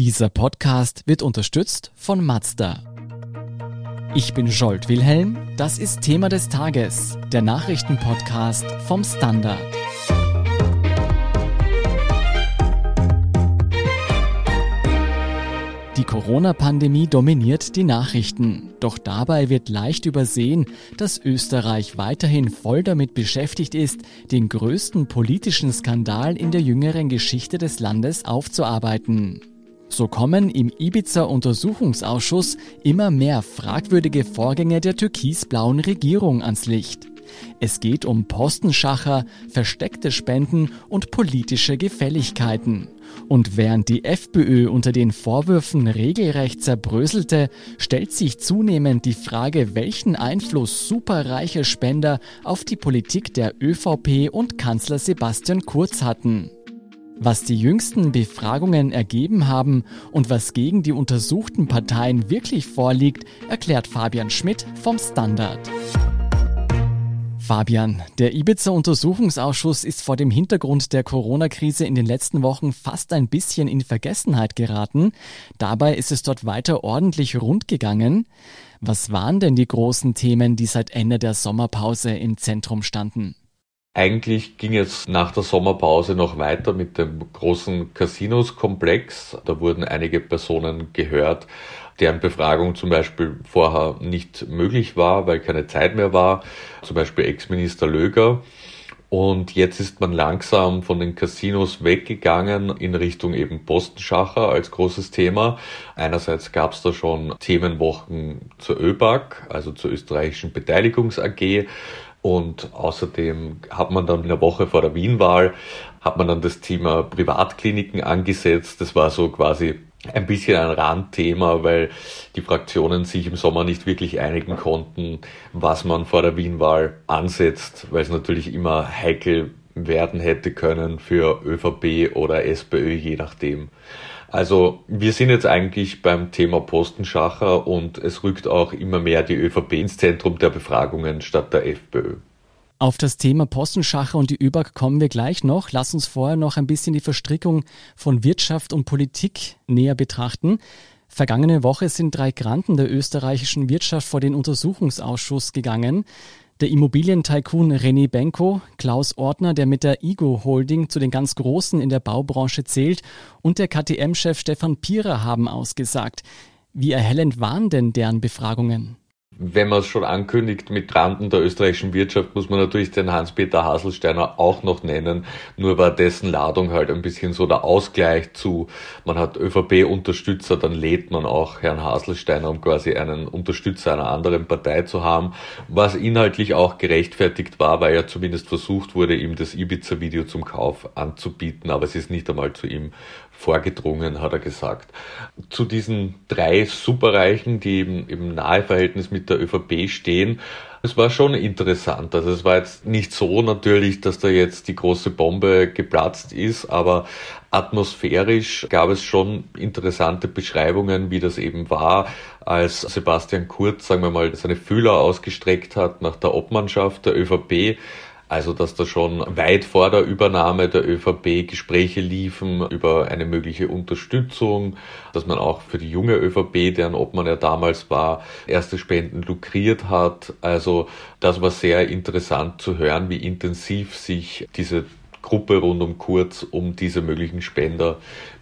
Dieser Podcast wird unterstützt von Mazda. Ich bin Jolt Wilhelm, das ist Thema des Tages, der Nachrichtenpodcast vom Standard. Die Corona-Pandemie dominiert die Nachrichten. Doch dabei wird leicht übersehen, dass Österreich weiterhin voll damit beschäftigt ist, den größten politischen Skandal in der jüngeren Geschichte des Landes aufzuarbeiten. So kommen im Ibiza-Untersuchungsausschuss immer mehr fragwürdige Vorgänge der türkisblauen Regierung ans Licht. Es geht um Postenschacher, versteckte Spenden und politische Gefälligkeiten. Und während die FPÖ unter den Vorwürfen regelrecht zerbröselte, stellt sich zunehmend die Frage, welchen Einfluss superreiche Spender auf die Politik der ÖVP und Kanzler Sebastian Kurz hatten. Was die jüngsten Befragungen ergeben haben und was gegen die untersuchten Parteien wirklich vorliegt, erklärt Fabian Schmidt vom Standard. Fabian, der Ibiza-Untersuchungsausschuss ist vor dem Hintergrund der Corona-Krise in den letzten Wochen fast ein bisschen in Vergessenheit geraten. Dabei ist es dort weiter ordentlich rund gegangen. Was waren denn die großen Themen, die seit Ende der Sommerpause im Zentrum standen? Eigentlich ging es nach der Sommerpause noch weiter mit dem großen Casinos-Komplex. Da wurden einige Personen gehört, deren Befragung zum Beispiel vorher nicht möglich war, weil keine Zeit mehr war. Zum Beispiel Ex-Minister Löger. Und jetzt ist man langsam von den Casinos weggegangen in Richtung eben Postenschacher als großes Thema. Einerseits gab es da schon Themenwochen zur ÖBAG, also zur österreichischen Beteiligungs AG. Und außerdem hat man dann in der Woche vor der Wienwahl, hat man dann das Thema Privatkliniken angesetzt. Das war so quasi ein bisschen ein Randthema, weil die Fraktionen sich im Sommer nicht wirklich einigen konnten, was man vor der Wienwahl ansetzt, weil es natürlich immer heikel werden hätte können für ÖVP oder SPÖ, je nachdem. Also wir sind jetzt eigentlich beim Thema Postenschacher und es rückt auch immer mehr die ÖVP ins Zentrum der Befragungen statt der FPÖ. Auf das Thema Postenschacher und die ÖBAG kommen wir gleich noch. Lass uns vorher noch ein bisschen die Verstrickung von Wirtschaft und Politik näher betrachten. Vergangene Woche sind drei Granten der österreichischen Wirtschaft vor den Untersuchungsausschuss gegangen. Der Immobilientycoon René Benko, Klaus Ortner, der mit der Igo Holding zu den ganz Großen in der Baubranche zählt, und der KTM-Chef Stefan Pierer haben ausgesagt. Wie erhellend waren denn deren Befragungen? Wenn man es schon ankündigt mit Granden der österreichischen Wirtschaft, muss man natürlich den Hans-Peter Haselsteiner auch noch nennen. Nur war dessen Ladung halt ein bisschen so der Ausgleich zu, man hat ÖVP-Unterstützer, dann lädt man auch Herrn Haselsteiner, um quasi einen Unterstützer einer anderen Partei zu haben. Was inhaltlich auch gerechtfertigt war, weil ja zumindest versucht wurde, ihm das Ibiza-Video zum Kauf anzubieten, aber es ist nicht einmal zu ihm vorgedrungen, hat er gesagt. Zu diesen drei Superreichen, die eben im Naheverhältnis mit der ÖVP stehen, es war schon interessant. Also es war jetzt nicht so natürlich, dass da jetzt die große Bombe geplatzt ist, aber atmosphärisch gab es schon interessante Beschreibungen, wie das eben war, als Sebastian Kurz, sagen wir mal, seine Fühler ausgestreckt hat nach der Obmannschaft der ÖVP also, dass da schon weit vor der Übernahme der ÖVP Gespräche liefen über eine mögliche Unterstützung, dass man auch für die junge ÖVP, deren Obmann er damals war, erste Spenden lukriert hat. Also, das war sehr interessant zu hören, wie intensiv sich diese Gruppe rund um Kurz um diese möglichen Spender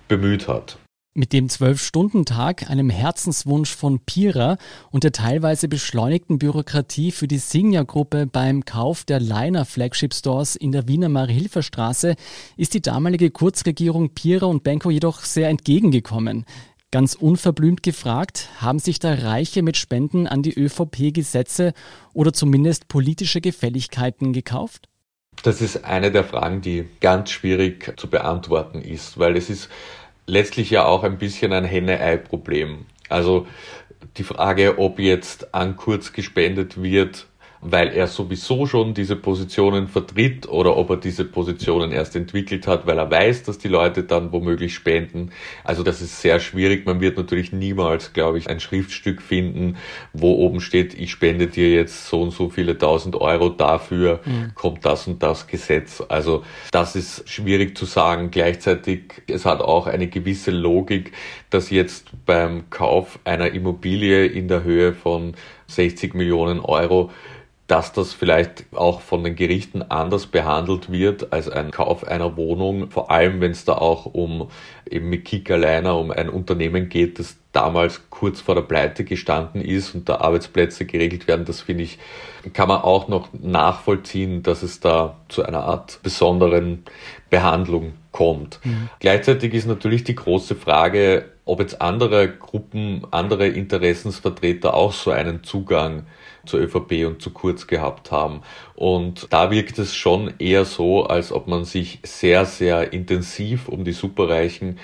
bemüht hat. Mit dem Zwölf-Stunden-Tag, einem Herzenswunsch von Pira und der teilweise beschleunigten Bürokratie für die Signia-Gruppe beim Kauf der Liner Flagship Stores in der Wiener Marie-Hilfer-Straße ist die damalige Kurzregierung Pira und Benko jedoch sehr entgegengekommen. Ganz unverblümt gefragt, haben sich da Reiche mit Spenden an die ÖVP-Gesetze oder zumindest politische Gefälligkeiten gekauft? Das ist eine der Fragen, die ganz schwierig zu beantworten ist, weil es ist letztlich ja auch ein bisschen ein Henne-Ei-Problem. Also die Frage, ob jetzt an Kurz gespendet wird, weil er sowieso schon diese Positionen vertritt oder ob er diese Positionen erst entwickelt hat, weil er weiß, dass die Leute dann womöglich spenden. Also das ist sehr schwierig. Man wird natürlich niemals, glaube ich, ein Schriftstück finden, wo oben steht, ich spende dir jetzt so und so viele tausend Euro dafür, mhm. kommt das und das Gesetz. Also das ist schwierig zu sagen. Gleichzeitig, es hat auch eine gewisse Logik, dass jetzt beim Kauf einer Immobilie in der Höhe von 60 Millionen Euro dass das vielleicht auch von den Gerichten anders behandelt wird als ein Kauf einer Wohnung, vor allem wenn es da auch um eben mit Kickerliner um ein Unternehmen geht, das damals kurz vor der Pleite gestanden ist und da Arbeitsplätze geregelt werden, das finde ich, kann man auch noch nachvollziehen, dass es da zu einer Art besonderen Behandlung kommt. Mhm. Gleichzeitig ist natürlich die große Frage, ob jetzt andere Gruppen, andere Interessensvertreter auch so einen Zugang zur ÖVP und zu Kurz gehabt haben. Und da wirkt es schon eher so, als ob man sich sehr, sehr intensiv um die Superreichen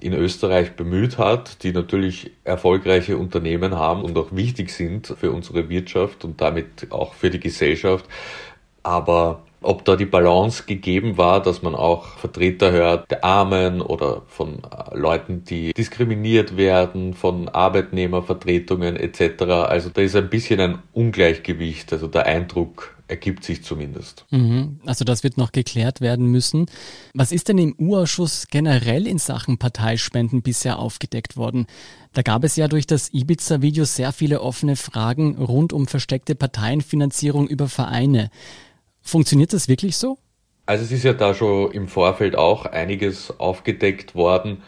in Österreich bemüht hat, die natürlich erfolgreiche Unternehmen haben und auch wichtig sind für unsere Wirtschaft und damit auch für die Gesellschaft. Aber ob da die Balance gegeben war, dass man auch Vertreter hört der Armen oder von äh, Leuten, die diskriminiert werden, von Arbeitnehmervertretungen etc. Also da ist ein bisschen ein Ungleichgewicht, also der Eindruck ergibt sich zumindest. Mhm. Also das wird noch geklärt werden müssen. Was ist denn im U-Ausschuss generell in Sachen Parteispenden bisher aufgedeckt worden? Da gab es ja durch das Ibiza-Video sehr viele offene Fragen rund um versteckte Parteienfinanzierung über Vereine. Funktioniert das wirklich so? Also es ist ja da schon im Vorfeld auch einiges aufgedeckt worden.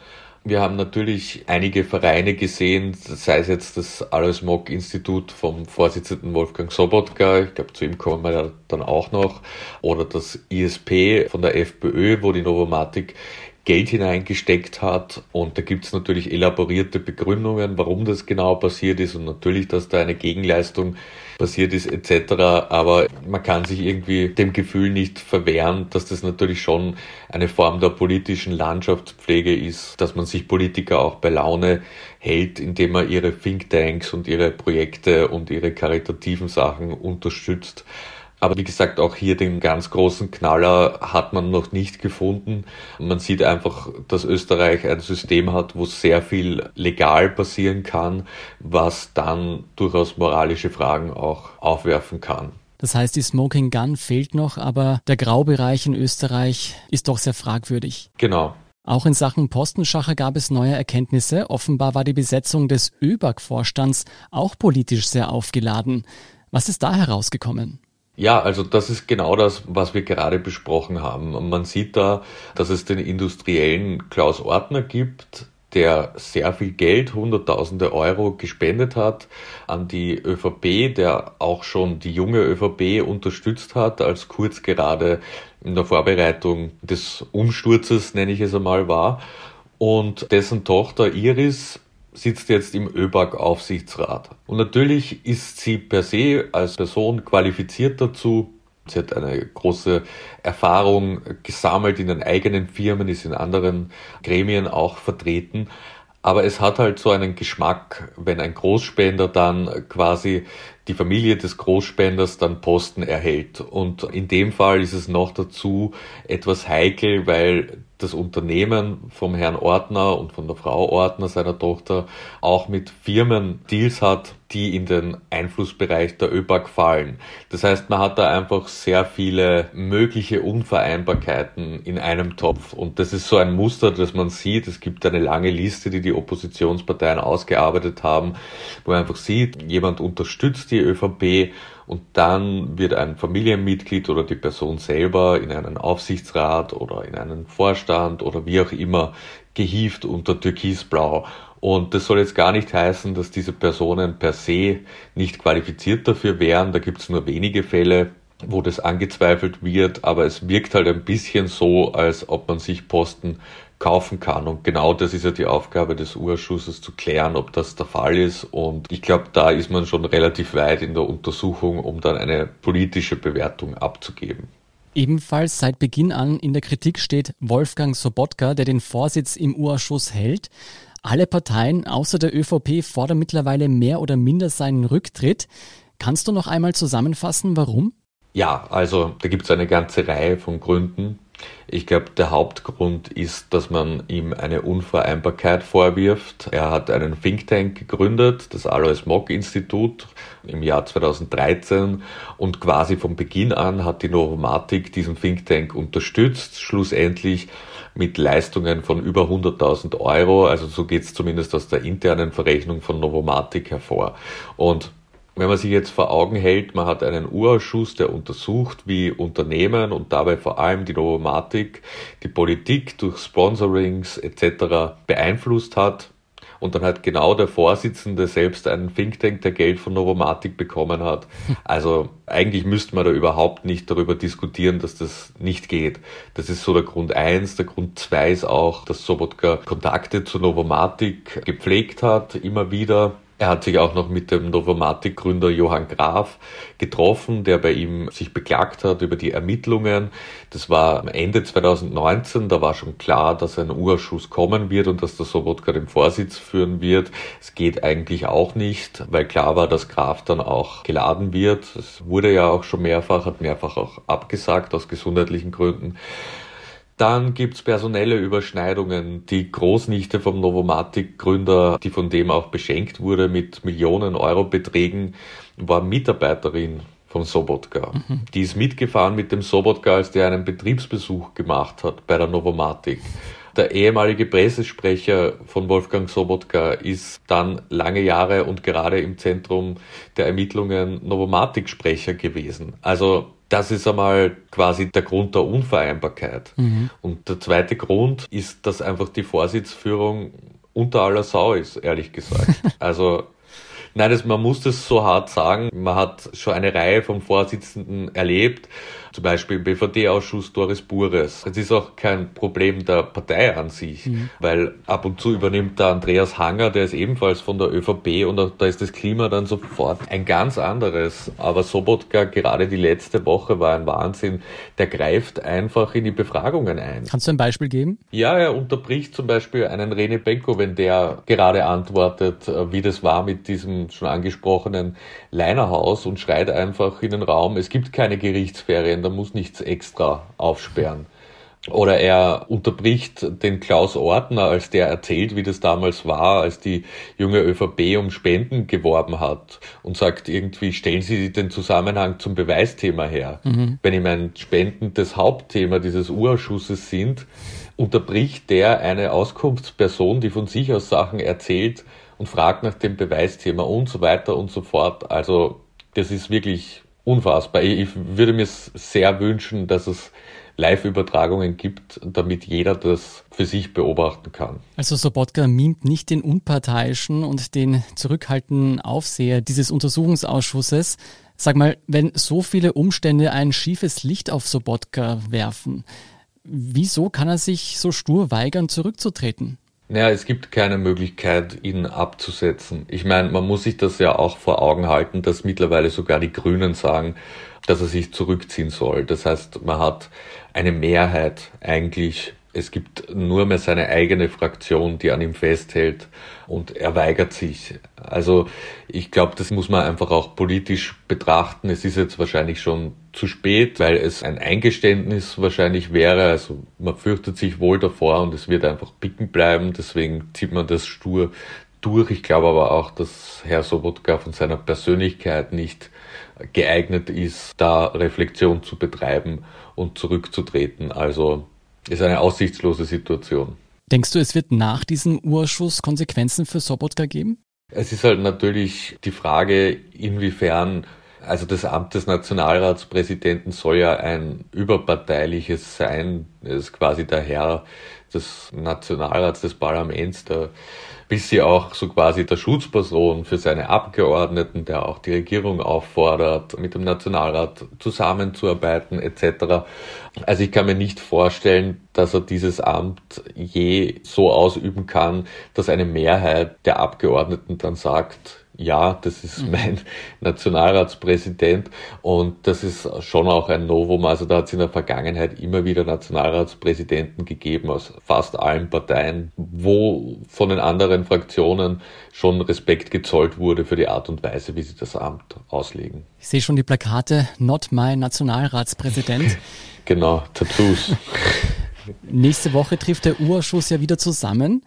Wir haben natürlich einige Vereine gesehen, sei es jetzt das Alois Mock Institut vom Vorsitzenden Wolfgang Sobotka, ich glaube zu ihm kommen wir dann auch noch, oder das ISP von der FPÖ, wo die Novomatic Geld hineingesteckt hat. Und da gibt es natürlich elaborierte Begründungen, warum das genau passiert ist und natürlich, dass da eine Gegenleistung passiert ist etc. Aber man kann sich irgendwie dem Gefühl nicht verwehren, dass das natürlich schon eine Form der politischen Landschaftspflege ist, dass man sich Politiker auch bei Laune hält, indem man ihre Thinktanks und ihre Projekte und ihre karitativen Sachen unterstützt. Aber wie gesagt, auch hier den ganz großen Knaller hat man noch nicht gefunden. Man sieht einfach, dass Österreich ein System hat, wo sehr viel legal passieren kann, was dann durchaus moralische Fragen auch aufwerfen kann. Das heißt, die Smoking Gun fehlt noch, aber der Graubereich in Österreich ist doch sehr fragwürdig. Genau. Auch in Sachen Postenschacher gab es neue Erkenntnisse. Offenbar war die Besetzung des ÖBAG-Vorstands auch politisch sehr aufgeladen. Was ist da herausgekommen? Ja, also das ist genau das, was wir gerade besprochen haben. Man sieht da, dass es den industriellen Klaus Ortner gibt, der sehr viel Geld, Hunderttausende Euro gespendet hat an die ÖVP, der auch schon die junge ÖVP unterstützt hat, als Kurz gerade in der Vorbereitung des Umsturzes, nenne ich es einmal, war. Und dessen Tochter Iris sitzt jetzt im ÖBAG-Aufsichtsrat. Und natürlich ist sie per se als Person qualifiziert dazu. Sie hat eine große Erfahrung gesammelt in den eigenen Firmen, ist in anderen Gremien auch vertreten. Aber es hat halt so einen Geschmack, wenn ein Großspender dann quasi die Familie des Großspenders dann Posten erhält. Und in dem Fall ist es noch dazu etwas heikel, weil das Unternehmen vom Herrn Ordner und von der Frau Ordner, seiner Tochter, auch mit Firmen Deals hat, die in den Einflussbereich der ÖBAG fallen. Das heißt, man hat da einfach sehr viele mögliche Unvereinbarkeiten in einem Topf. Und das ist so ein Muster, das man sieht. Es gibt eine lange Liste, die die Oppositionsparteien ausgearbeitet haben, wo man einfach sieht, jemand unterstützt die ÖVP und dann wird ein Familienmitglied oder die Person selber in einen Aufsichtsrat oder in einen Vorstand oder wie auch immer gehievt unter Türkisblau. Und das soll jetzt gar nicht heißen, dass diese Personen per se nicht qualifiziert dafür wären. Da gibt es nur wenige Fälle, wo das angezweifelt wird, aber es wirkt halt ein bisschen so, als ob man sich Posten kaufen kann. Und genau das ist ja die Aufgabe des Urschusses zu klären, ob das der Fall ist. Und ich glaube, da ist man schon relativ weit in der Untersuchung, um dann eine politische Bewertung abzugeben. Ebenfalls seit Beginn an in der Kritik steht Wolfgang Sobotka, der den Vorsitz im Urausschuss hält. Alle Parteien außer der ÖVP fordern mittlerweile mehr oder minder seinen Rücktritt. Kannst du noch einmal zusammenfassen, warum? Ja, also da gibt es eine ganze Reihe von Gründen. Ich glaube, der Hauptgrund ist, dass man ihm eine Unvereinbarkeit vorwirft. Er hat einen Think Tank gegründet, das Alois Mock Institut im Jahr 2013 und quasi von Beginn an hat die Novomatic diesen Think Tank unterstützt, schlussendlich mit Leistungen von über 100.000 Euro. Also so geht es zumindest aus der internen Verrechnung von Novomatic hervor. Und wenn man sich jetzt vor Augen hält, man hat einen Urausschuss, der untersucht, wie Unternehmen und dabei vor allem die Novomatic die Politik durch Sponsorings etc. beeinflusst hat, und dann hat genau der Vorsitzende selbst einen Think Tank, der Geld von Novomatic bekommen hat. Also eigentlich müsste man da überhaupt nicht darüber diskutieren, dass das nicht geht. Das ist so der Grund eins. Der Grund zwei ist auch, dass Sobotka Kontakte zu Novomatic gepflegt hat, immer wieder er hat sich auch noch mit dem Novomatic-Gründer Johann Graf getroffen, der bei ihm sich beklagt hat über die Ermittlungen. Das war Ende 2019, da war schon klar, dass ein Urschuss kommen wird und dass der Sobotka den Vorsitz führen wird. Es geht eigentlich auch nicht, weil klar war, dass Graf dann auch geladen wird. Es wurde ja auch schon mehrfach, hat mehrfach auch abgesagt aus gesundheitlichen Gründen. Dann gibt's personelle Überschneidungen. Die Großnichte vom Novomatic-Gründer, die von dem auch beschenkt wurde mit Millionen Euro Beträgen, war Mitarbeiterin von Sobotka. Mhm. Die ist mitgefahren mit dem Sobotka, als der einen Betriebsbesuch gemacht hat bei der Novomatic. Der ehemalige Pressesprecher von Wolfgang Sobotka ist dann lange Jahre und gerade im Zentrum der Ermittlungen Novomatic-Sprecher gewesen. Also das ist einmal quasi der Grund der Unvereinbarkeit. Mhm. Und der zweite Grund ist, dass einfach die Vorsitzführung unter aller Sau ist, ehrlich gesagt. Also Nein, das, man muss das so hart sagen. Man hat schon eine Reihe von Vorsitzenden erlebt, zum Beispiel im BVD-Ausschuss Doris Bures. Es ist auch kein Problem der Partei an sich, mhm. weil ab und zu übernimmt der Andreas Hanger, der ist ebenfalls von der ÖVP und da ist das Klima dann sofort ein ganz anderes. Aber Sobotka, gerade die letzte Woche war ein Wahnsinn. Der greift einfach in die Befragungen ein. Kannst du ein Beispiel geben? Ja, er unterbricht zum Beispiel einen Rene Benko, wenn der gerade antwortet, äh, wie das war mit diesem schon angesprochenen Leinerhaus und schreit einfach in den Raum, es gibt keine Gerichtsferien da muss nichts extra aufsperren. Oder er unterbricht den Klaus Ortner, als der erzählt, wie das damals war, als die junge ÖVP um Spenden geworben hat und sagt irgendwie, stellen Sie den Zusammenhang zum Beweisthema her. Mhm. Wenn ihm ein Spenden das Hauptthema dieses Urausschusses sind, unterbricht der eine Auskunftsperson, die von sich aus Sachen erzählt und fragt nach dem Beweisthema und so weiter und so fort. Also das ist wirklich unfassbar. Ich würde mir sehr wünschen, dass es Live-Übertragungen gibt, damit jeder das für sich beobachten kann. Also Sobotka mimt nicht den unparteiischen und den zurückhaltenden Aufseher dieses Untersuchungsausschusses. Sag mal, wenn so viele Umstände ein schiefes Licht auf Sobotka werfen, wieso kann er sich so stur weigern, zurückzutreten? Naja, es gibt keine Möglichkeit, ihn abzusetzen. Ich meine, man muss sich das ja auch vor Augen halten, dass mittlerweile sogar die Grünen sagen, dass er sich zurückziehen soll. Das heißt, man hat eine Mehrheit eigentlich es gibt nur mehr seine eigene Fraktion, die an ihm festhält und er weigert sich. Also ich glaube, das muss man einfach auch politisch betrachten. Es ist jetzt wahrscheinlich schon zu spät, weil es ein Eingeständnis wahrscheinlich wäre. Also man fürchtet sich wohl davor und es wird einfach picken bleiben. Deswegen zieht man das stur durch. Ich glaube aber auch, dass Herr Sobotka von seiner Persönlichkeit nicht geeignet ist, da Reflexion zu betreiben und zurückzutreten. Also ist eine aussichtslose Situation. Denkst du, es wird nach diesem Urschuss Konsequenzen für Sobotka geben? Es ist halt natürlich die Frage, inwiefern, also das Amt des Nationalratspräsidenten soll ja ein überparteiliches sein, er ist quasi der Herr des Nationalrats, des Parlaments, der bis sie auch so quasi der Schutzperson für seine Abgeordneten, der auch die Regierung auffordert, mit dem Nationalrat zusammenzuarbeiten etc. Also ich kann mir nicht vorstellen, dass er dieses Amt je so ausüben kann, dass eine Mehrheit der Abgeordneten dann sagt, ja, das ist mhm. mein Nationalratspräsident und das ist schon auch ein Novum. Also da hat es in der Vergangenheit immer wieder Nationalratspräsidenten gegeben aus fast allen Parteien, wo von den anderen Fraktionen schon Respekt gezollt wurde für die Art und Weise, wie sie das Amt auslegen. Ich sehe schon die Plakate Not My Nationalratspräsident. genau, Tattoos. Nächste Woche trifft der Urschuss ja wieder zusammen.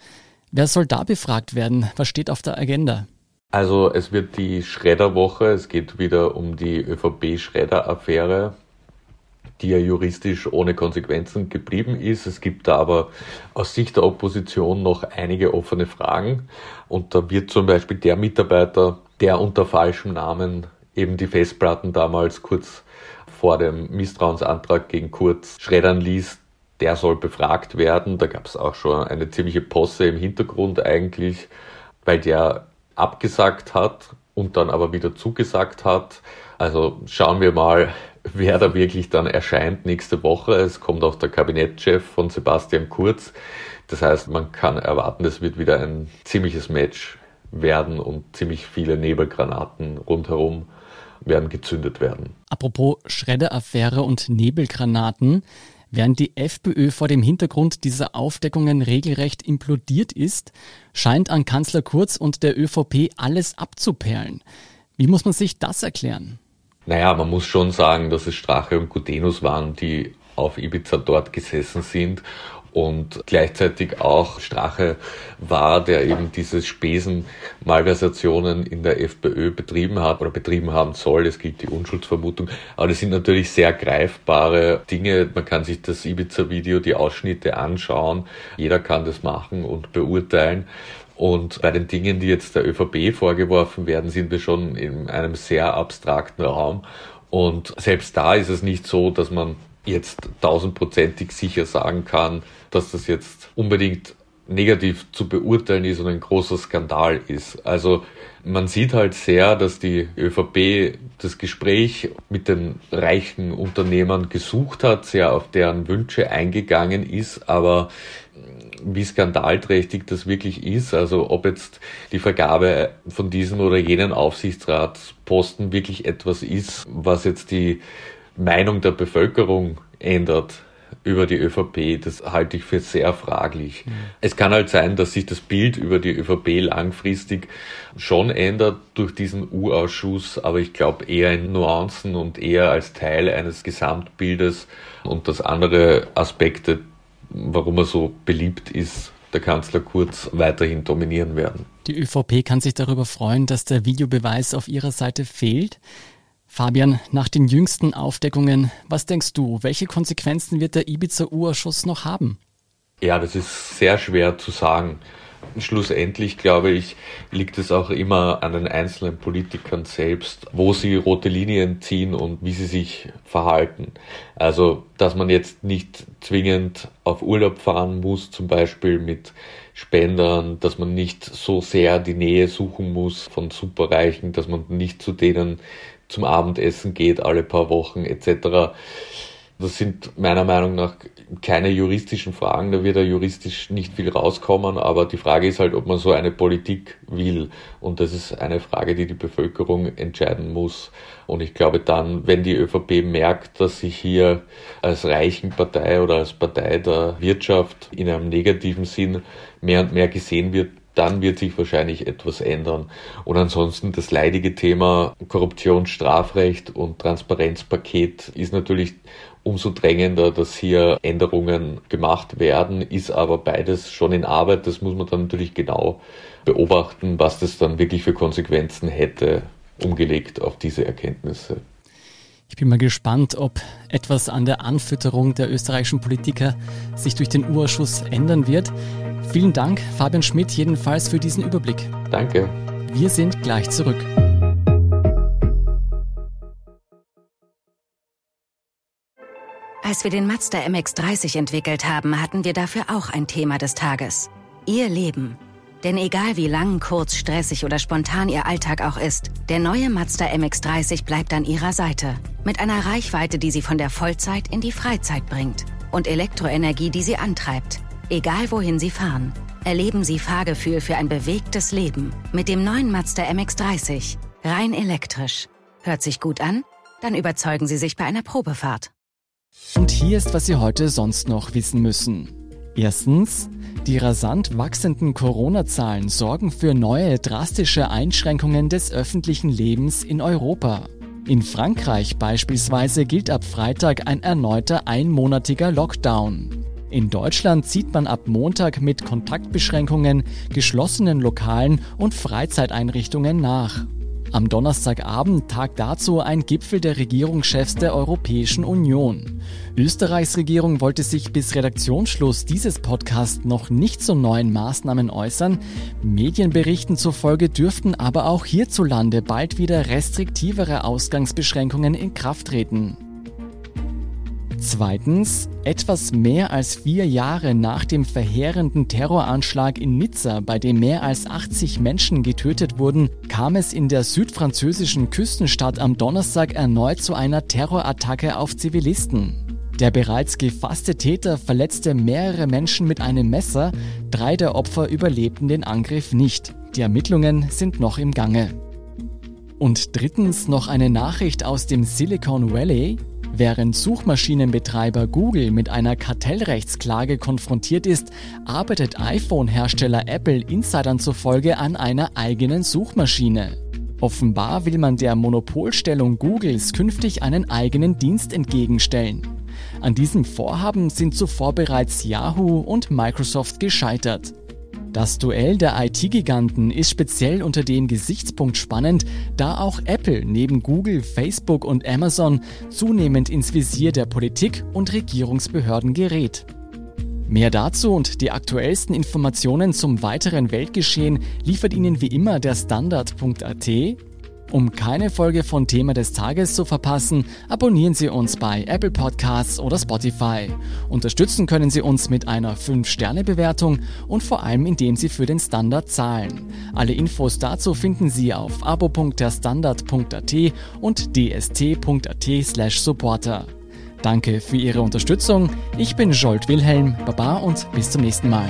Wer soll da befragt werden? Was steht auf der Agenda? Also es wird die Schredderwoche, es geht wieder um die ÖVP-Schredder-Affäre, die ja juristisch ohne Konsequenzen geblieben ist. Es gibt da aber aus Sicht der Opposition noch einige offene Fragen. Und da wird zum Beispiel der Mitarbeiter, der unter falschem Namen eben die Festplatten damals kurz vor dem Misstrauensantrag gegen Kurz schreddern ließ, der soll befragt werden. Da gab es auch schon eine ziemliche Posse im Hintergrund eigentlich, weil der abgesagt hat und dann aber wieder zugesagt hat. Also schauen wir mal, wer da wirklich dann erscheint nächste Woche. Es kommt auch der Kabinettschef von Sebastian Kurz. Das heißt, man kann erwarten, es wird wieder ein ziemliches Match werden und ziemlich viele Nebelgranaten rundherum werden gezündet werden. Apropos Schredderaffäre und Nebelgranaten. Während die FPÖ vor dem Hintergrund dieser Aufdeckungen regelrecht implodiert ist, scheint an Kanzler Kurz und der ÖVP alles abzuperlen. Wie muss man sich das erklären? Naja, man muss schon sagen, dass es Strache und Gutenus waren, die auf Ibiza dort gesessen sind und gleichzeitig auch Strache war, der eben diese Spesen-Malversationen in der FPÖ betrieben hat oder betrieben haben soll. Es gilt die Unschuldsvermutung. Aber das sind natürlich sehr greifbare Dinge. Man kann sich das Ibiza-Video, die Ausschnitte anschauen. Jeder kann das machen und beurteilen. Und bei den Dingen, die jetzt der ÖVP vorgeworfen werden, sind wir schon in einem sehr abstrakten Raum. Und selbst da ist es nicht so, dass man jetzt tausendprozentig sicher sagen kann, dass das jetzt unbedingt negativ zu beurteilen ist und ein großer Skandal ist. Also man sieht halt sehr, dass die ÖVP das Gespräch mit den reichen Unternehmern gesucht hat, sehr auf deren Wünsche eingegangen ist, aber wie skandalträchtig das wirklich ist, also ob jetzt die Vergabe von diesem oder jenen Aufsichtsratsposten wirklich etwas ist, was jetzt die Meinung der Bevölkerung ändert über die ÖVP, das halte ich für sehr fraglich. Mhm. Es kann halt sein, dass sich das Bild über die ÖVP langfristig schon ändert durch diesen U-Ausschuss, aber ich glaube eher in Nuancen und eher als Teil eines Gesamtbildes und dass andere Aspekte, warum er so beliebt ist, der Kanzler Kurz weiterhin dominieren werden. Die ÖVP kann sich darüber freuen, dass der Videobeweis auf ihrer Seite fehlt. Fabian, nach den jüngsten Aufdeckungen, was denkst du, welche Konsequenzen wird der Ibiza-U-Ausschuss noch haben? Ja, das ist sehr schwer zu sagen. Schlussendlich, glaube ich, liegt es auch immer an den einzelnen Politikern selbst, wo sie rote Linien ziehen und wie sie sich verhalten. Also, dass man jetzt nicht zwingend auf Urlaub fahren muss, zum Beispiel mit Spendern, dass man nicht so sehr die Nähe suchen muss von Superreichen, dass man nicht zu denen zum Abendessen geht alle paar Wochen etc. Das sind meiner Meinung nach keine juristischen Fragen, da wird ja juristisch nicht viel rauskommen, aber die Frage ist halt, ob man so eine Politik will. Und das ist eine Frage, die die Bevölkerung entscheiden muss. Und ich glaube dann, wenn die ÖVP merkt, dass sich hier als reichen Partei oder als Partei der Wirtschaft in einem negativen Sinn mehr und mehr gesehen wird, dann wird sich wahrscheinlich etwas ändern. Und ansonsten das leidige Thema Korruption, Strafrecht und Transparenzpaket ist natürlich umso drängender, dass hier Änderungen gemacht werden, ist aber beides schon in Arbeit. Das muss man dann natürlich genau beobachten, was das dann wirklich für Konsequenzen hätte, umgelegt auf diese Erkenntnisse. Ich bin mal gespannt, ob etwas an der Anfütterung der österreichischen Politiker sich durch den U-Ausschuss ändern wird. Vielen Dank, Fabian Schmidt, jedenfalls für diesen Überblick. Danke. Wir sind gleich zurück. Als wir den Mazda MX30 entwickelt haben, hatten wir dafür auch ein Thema des Tages. Ihr Leben. Denn egal wie lang, kurz, stressig oder spontan Ihr Alltag auch ist, der neue Mazda MX30 bleibt an Ihrer Seite. Mit einer Reichweite, die Sie von der Vollzeit in die Freizeit bringt. Und Elektroenergie, die Sie antreibt egal wohin Sie fahren. Erleben Sie Fahrgefühl für ein bewegtes Leben mit dem neuen Mazda MX30. Rein elektrisch. Hört sich gut an? Dann überzeugen Sie sich bei einer Probefahrt. Und hier ist, was Sie heute sonst noch wissen müssen. Erstens, die rasant wachsenden Corona-Zahlen sorgen für neue drastische Einschränkungen des öffentlichen Lebens in Europa. In Frankreich beispielsweise gilt ab Freitag ein erneuter einmonatiger Lockdown. In Deutschland zieht man ab Montag mit Kontaktbeschränkungen, geschlossenen Lokalen und Freizeiteinrichtungen nach. Am Donnerstagabend tagt dazu ein Gipfel der Regierungschefs der Europäischen Union. Österreichs Regierung wollte sich bis Redaktionsschluss dieses Podcasts noch nicht zu neuen Maßnahmen äußern. Medienberichten zufolge dürften aber auch hierzulande bald wieder restriktivere Ausgangsbeschränkungen in Kraft treten. Zweitens, etwas mehr als vier Jahre nach dem verheerenden Terroranschlag in Nizza, bei dem mehr als 80 Menschen getötet wurden, kam es in der südfranzösischen Küstenstadt am Donnerstag erneut zu einer Terrorattacke auf Zivilisten. Der bereits gefasste Täter verletzte mehrere Menschen mit einem Messer, drei der Opfer überlebten den Angriff nicht. Die Ermittlungen sind noch im Gange. Und drittens noch eine Nachricht aus dem Silicon Valley. Während Suchmaschinenbetreiber Google mit einer Kartellrechtsklage konfrontiert ist, arbeitet iPhone-Hersteller Apple Insidern zufolge an einer eigenen Suchmaschine. Offenbar will man der Monopolstellung Googles künftig einen eigenen Dienst entgegenstellen. An diesem Vorhaben sind zuvor bereits Yahoo und Microsoft gescheitert. Das Duell der IT-Giganten ist speziell unter dem Gesichtspunkt spannend, da auch Apple neben Google, Facebook und Amazon zunehmend ins Visier der Politik und Regierungsbehörden gerät. Mehr dazu und die aktuellsten Informationen zum weiteren Weltgeschehen liefert Ihnen wie immer der Standard.at um keine Folge von Thema des Tages zu verpassen, abonnieren Sie uns bei Apple Podcasts oder Spotify. Unterstützen können Sie uns mit einer 5-Sterne-Bewertung und vor allem indem Sie für den Standard zahlen. Alle Infos dazu finden Sie auf abo.derstandard.at und dst.at/supporter. Danke für Ihre Unterstützung. Ich bin Jolt Wilhelm, Baba und bis zum nächsten Mal.